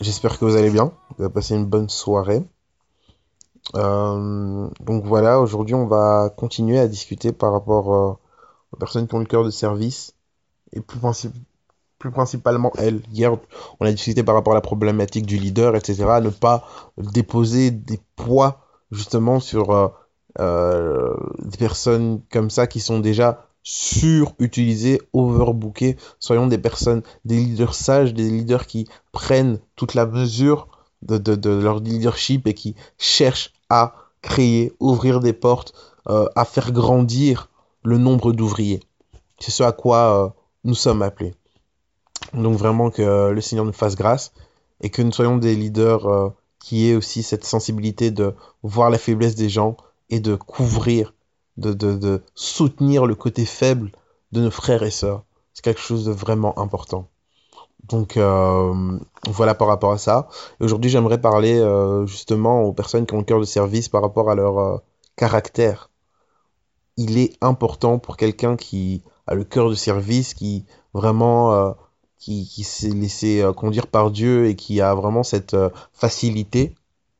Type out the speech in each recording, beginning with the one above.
j'espère que vous allez bien, vous avez passé une bonne soirée. Euh, donc voilà, aujourd'hui on va continuer à discuter par rapport euh, aux personnes qui ont le cœur de service et plus, princi- plus principalement elles. Hier on a discuté par rapport à la problématique du leader, etc. Ne pas déposer des poids justement sur euh, des personnes comme ça qui sont déjà surutilisées, overbookées. Soyons des personnes des leaders sages, des leaders qui prennent toute la mesure de, de- de leur leadership et qui cherchent à créer, ouvrir des portes, euh, à faire grandir le nombre d'ouvriers. C'est ce à quoi euh, nous sommes appelés. Donc vraiment que le Seigneur nous fasse grâce et que nous soyons des leaders euh, qui aient aussi cette sensibilité de voir la faiblesse des gens et de couvrir, de, de, soutenir le côté faible de nos frères et sœurs. C'est quelque chose de vraiment important. Donc euh, voilà par rapport à ça. Aujourd'hui, j'aimerais parler euh, justement aux personnes qui ont le cœur de service par rapport à leur euh, caractère. Il est important pour quelqu'un qui a le cœur de service, qui vraiment qui, qui s'est laissé conduire par Dieu et qui a vraiment cette facilité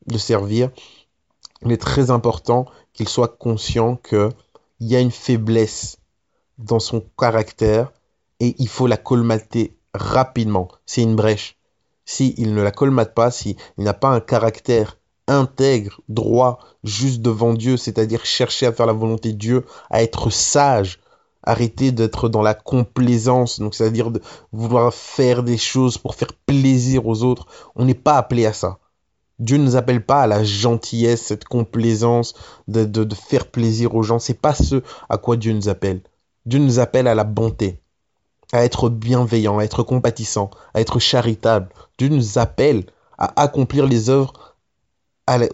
de servir. Il est très important qu'il soit conscient que il y a une faiblesse dans son caractère et il faut la colmater rapidement. C'est une brèche. Si il ne la colmate pas, si il n'a pas un caractère intègre, droit, juste devant Dieu, c'est-à-dire chercher à faire la volonté de Dieu, à être sage, arrêter d'être dans la complaisance, donc c'est-à-dire de vouloir faire des choses pour faire plaisir aux autres, on n'est pas appelé à ça. Dieu ne nous appelle pas à la gentillesse, cette complaisance de, de, de faire plaisir aux gens. C'est pas ce à quoi Dieu nous appelle. Dieu nous appelle à la bonté, à être bienveillant, à être compatissant, à être charitable. Dieu nous appelle à accomplir les œuvres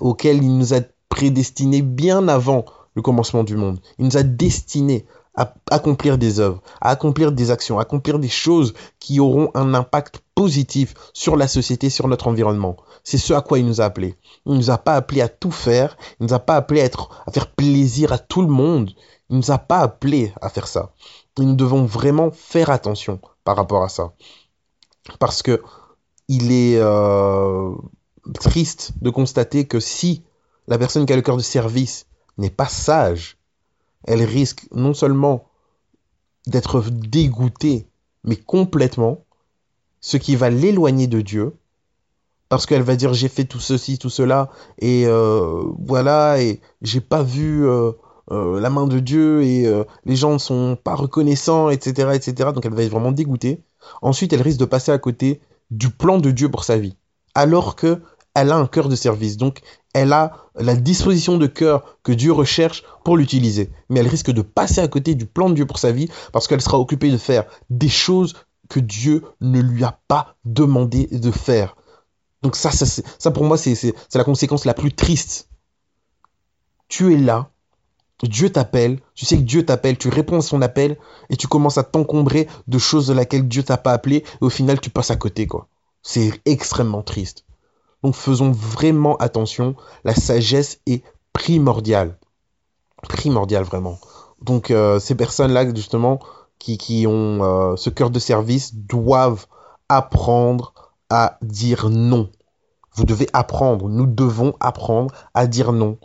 auxquelles il nous a prédestinés bien avant le commencement du monde. Il nous a destinés à accomplir des œuvres, à accomplir des actions, à accomplir des choses qui auront un impact positif sur la société, sur notre environnement. C'est ce à quoi il nous a appelés. Il nous a pas appelés à tout faire. Il nous a pas appelés à faire plaisir à tout le monde. Il nous a pas appelés à faire ça. Et nous devons vraiment faire attention par rapport à ça. Parce que il est euh, triste de constater que si la personne qui a le cœur de service n'est pas sage, elle risque non seulement d'être dégoûtée, mais complètement, ce qui va l'éloigner de Dieu, parce qu'elle va dire j'ai fait tout ceci, tout cela, et euh, voilà, et j'ai pas vu euh, euh, la main de Dieu, et les gens ne sont pas reconnaissants, etc., etc. Donc elle va être vraiment dégoûtée. Ensuite, elle risque de passer à côté du plan de Dieu pour sa vie, alors que elle a un cœur de service. Donc elle a la disposition de cœur que Dieu recherche pour l'utiliser. Mais elle risque de passer à côté du plan de Dieu pour sa vie parce qu'elle sera occupée de faire des choses que Dieu ne lui a pas demandé de faire. Donc ça, ça, pour moi, c'est la conséquence la plus triste. Tu es là, Dieu t'appelle, tu sais que Dieu t'appelle, tu réponds à son appel et tu commences à t'encombrer de choses de laquelle Dieu t'a pas appelé et au final tu passes à côté. C'est extrêmement triste. Donc faisons vraiment attention, la sagesse est primordiale. Primordiale vraiment. Donc euh, ces personnes-là justement qui, ont euh, ce cœur de service doivent apprendre à dire non. Vous devez apprendre, nous devons apprendre à dire non.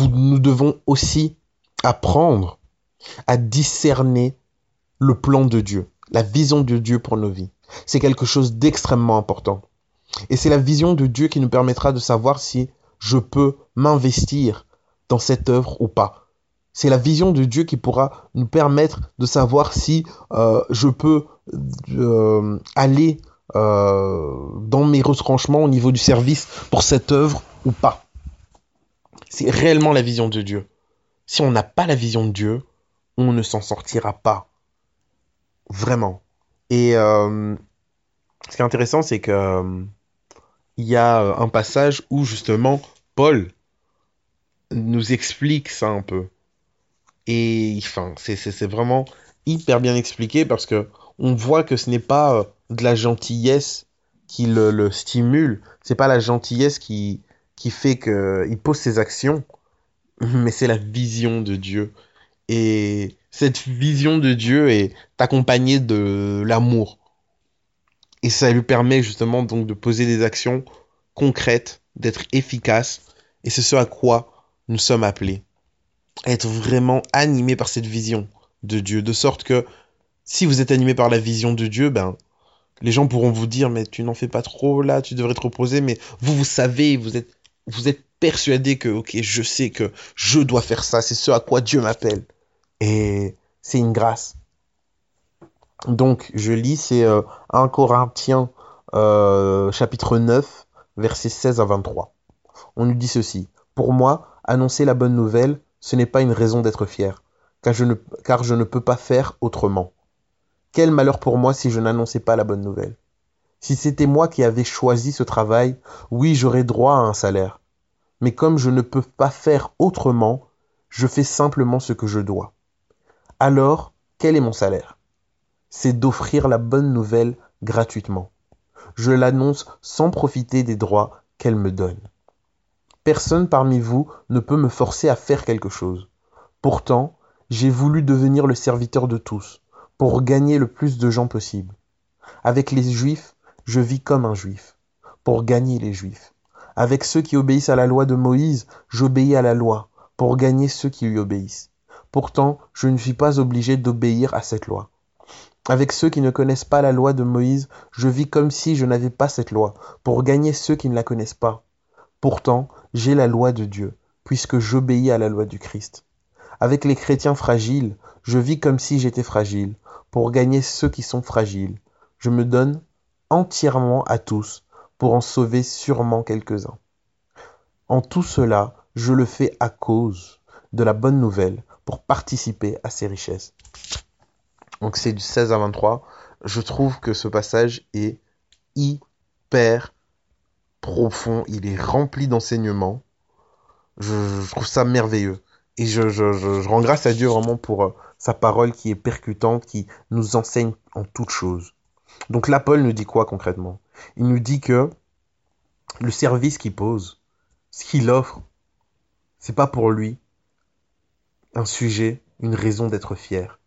Nous devons aussi apprendre à discerner le plan de Dieu, la vision de Dieu pour nos vies. C'est quelque chose d'extrêmement important. Et c'est la vision de Dieu qui nous permettra de savoir si je peux m'investir dans cette œuvre ou pas. C'est la vision de Dieu qui pourra nous permettre de savoir si euh, je peux euh, aller euh, dans mes retranchements au niveau du service pour cette œuvre ou pas. C'est réellement la vision de Dieu. Si on n'a pas la vision de Dieu, on ne s'en sortira pas. Vraiment. Et ce qui est intéressant, c'est que il y a euh, un passage où justement Paul nous explique ça un peu. Et enfin, c'est vraiment hyper bien expliqué parce que on voit que ce n'est pas euh, de la gentillesse qui le, le stimule, c'est pas la gentillesse qui, qui fait qu'il pose ses actions, mais c'est la vision de Dieu. Et cette vision de Dieu est accompagnée de l'amour. Et ça lui permet justement donc de poser des actions concrètes, d'être efficace. Et c'est ce à quoi nous sommes appelés. être vraiment animés par cette vision de Dieu. De sorte que si vous êtes animé par la vision de Dieu, ben, les gens pourront vous dire, mais tu n'en fais pas trop là, tu devrais te reposer. Mais vous, vous savez, vous êtes, vous êtes persuadé que, ok, je sais que je dois faire ça. C'est ce à quoi Dieu m'appelle. Et c'est une grâce. Donc, je lis, c'est 1 euh, Corinthiens euh, chapitre 9, versets 16 à 23. On nous dit ceci. Pour moi, annoncer la bonne nouvelle, ce n'est pas une raison d'être fier, car je, ne, car je ne peux pas faire autrement. Quel malheur pour moi si je n'annonçais pas la bonne nouvelle. Si c'était moi qui avais choisi ce travail, oui, j'aurais droit à un salaire. Mais comme je ne peux pas faire autrement, je fais simplement ce que je dois. Alors, quel est mon salaire? C'est d'offrir la bonne nouvelle gratuitement. Je l'annonce sans profiter des droits qu'elle me donne. Personne parmi vous ne peut me forcer à faire quelque chose. Pourtant, j'ai voulu devenir le serviteur de tous, pour gagner le plus de gens possible. Avec les juifs, je vis comme un juif, pour gagner les juifs. Avec ceux qui obéissent à la loi de Moïse, j'obéis à la loi, pour gagner ceux qui lui obéissent. Pourtant, je ne suis pas obligé d'obéir à cette loi. Avec ceux qui ne connaissent pas la loi de Moïse, je vis comme si je n'avais pas cette loi, pour gagner ceux qui ne la connaissent pas. Pourtant, j'ai la loi de Dieu, puisque j'obéis à la loi du Christ. Avec les chrétiens fragiles, je vis comme si j'étais fragile, pour gagner ceux qui sont fragiles. Je me donne entièrement à tous, pour en sauver sûrement quelques-uns. En tout cela, je le fais à cause de la bonne nouvelle, pour participer à ces richesses. Donc c'est du 16 à 23. Je trouve que ce passage est hyper profond, il est rempli d'enseignements. Je, trouve ça merveilleux. Et je, rends grâce à Dieu vraiment pour euh, sa parole qui est percutante, qui nous enseigne en toutes choses. Donc là, Paul nous dit quoi concrètement? Il nous dit que le service qu'il pose, ce qu'il offre, c'est pas pour lui, un sujet, une raison d'être fier.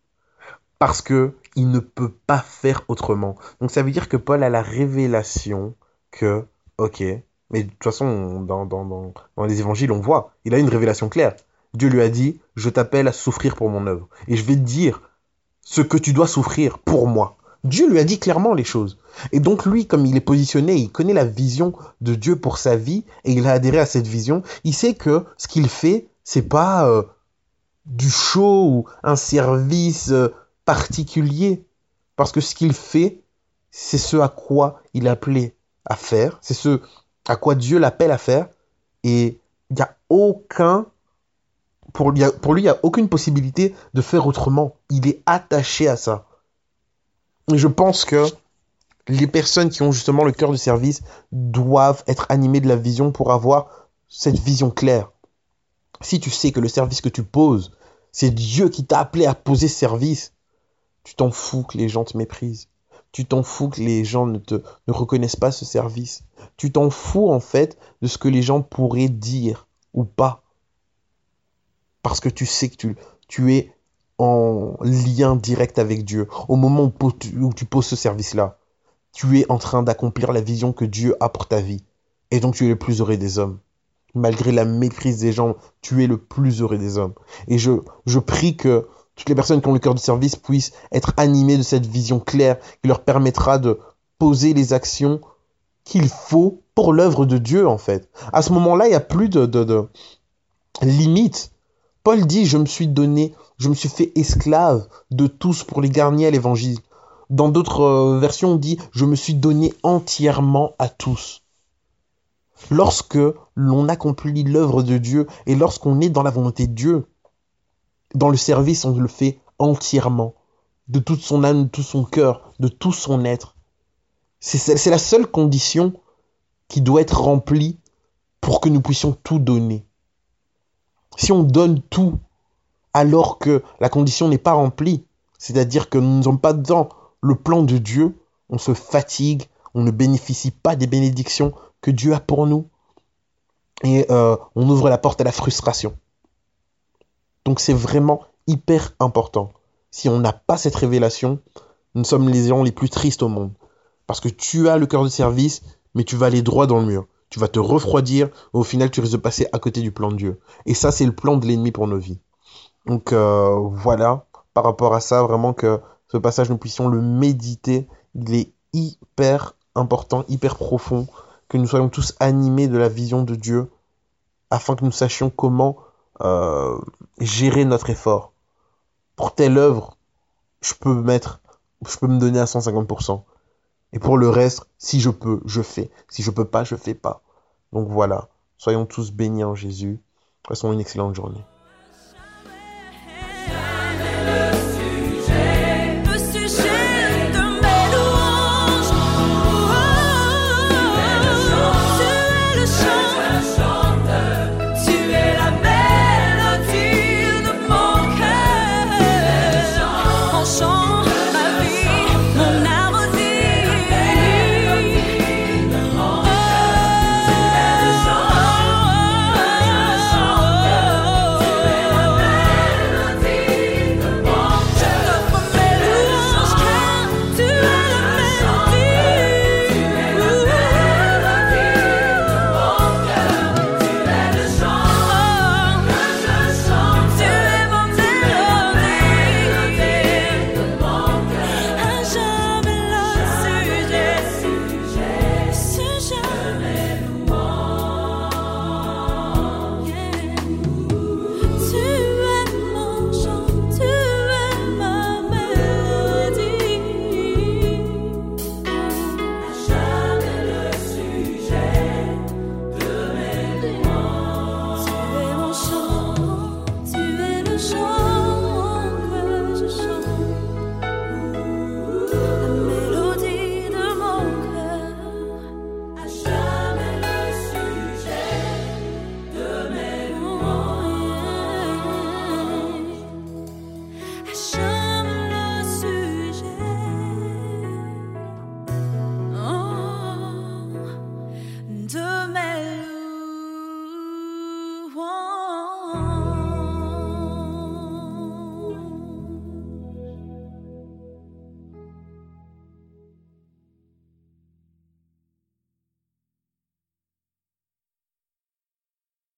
Parce que il ne peut pas faire autrement. Donc ça veut dire que Paul a la révélation que, ok, mais de toute façon, dans, dans, dans, dans les évangiles, on voit, il a une révélation claire. Dieu lui a dit, je t'appelle à souffrir pour mon œuvre. Et je vais te dire ce que tu dois souffrir pour moi. Dieu lui a dit clairement les choses. Et donc lui, comme il est positionné, il connaît la vision de Dieu pour sa vie et il a adhéré à cette vision. Il sait que ce qu'il fait, c'est pas euh, du show ou un service euh, particulier. Parce que ce qu'il fait, c'est ce à quoi il est appelé à faire. C'est ce à quoi Dieu l'appelle à faire. Et il n'y a aucun. Pour, pour lui, il n'y a aucune possibilité de faire autrement. Il est attaché à ça. Et je pense que les personnes qui ont justement le cœur du service doivent être animées de la vision pour avoir cette vision claire. Si tu sais que le service que tu poses, c'est Dieu qui t'a appelé à poser service, tu t'en fous que les gens te méprisent. Tu t'en fous que les gens ne te reconnaissent pas ce service. Tu t'en fous en fait de ce que les gens pourraient dire ou pas. Parce que tu sais que tu, es en lien direct avec Dieu. Au moment où, où tu poses ce service-là, tu es en train d'accomplir la vision que Dieu a pour ta vie. Et donc tu es le plus heureux des hommes malgré la méprise des gens, tu es le plus heureux des hommes. Et je, je prie que toutes les personnes qui ont le cœur du service puissent être animées de cette vision claire qui leur permettra de poser les actions qu'il faut pour l'œuvre de Dieu, en fait. À ce moment-là, il n'y a plus de, de, de limite. Paul dit, je me suis donné, je me suis fait esclave de tous pour les garnier à l'évangile. Dans d'autres euh, versions, on dit, je me suis donné entièrement à tous. Lorsque l'on accomplit l'œuvre de Dieu et lorsqu'on est dans la volonté de Dieu, dans le service, on le fait entièrement, de toute son âme, de tout son cœur, de tout son être. C'est la seule condition qui doit être remplie pour que nous puissions tout donner. Si on donne tout alors que la condition n'est pas remplie, c'est-à-dire que nous ne sommes pas dans le plan de Dieu, on se fatigue, on ne bénéficie pas des bénédictions que Dieu a pour nous, et euh, on ouvre la porte à la frustration. Donc c'est vraiment hyper important. Si on n'a pas cette révélation, nous sommes les gens les plus tristes au monde. Parce que tu as le cœur de service, mais tu vas aller droit dans le mur. Tu vas te refroidir, au final, tu risques de passer à côté du plan de Dieu. Et ça, c'est le plan de l'ennemi pour nos vies. Donc euh, voilà, par rapport à ça, vraiment que ce passage, nous puissions le méditer. Il est hyper important, hyper profond, que nous soyons tous animés de la vision de Dieu, afin que nous sachions comment euh, gérer notre effort. Pour telle œuvre, je peux mettre, je peux me donner à 150%. Et pour le reste, si je peux, je fais. Si je peux pas, je fais pas. Donc voilà. Soyons tous bénis en Jésus. Passons une excellente journée.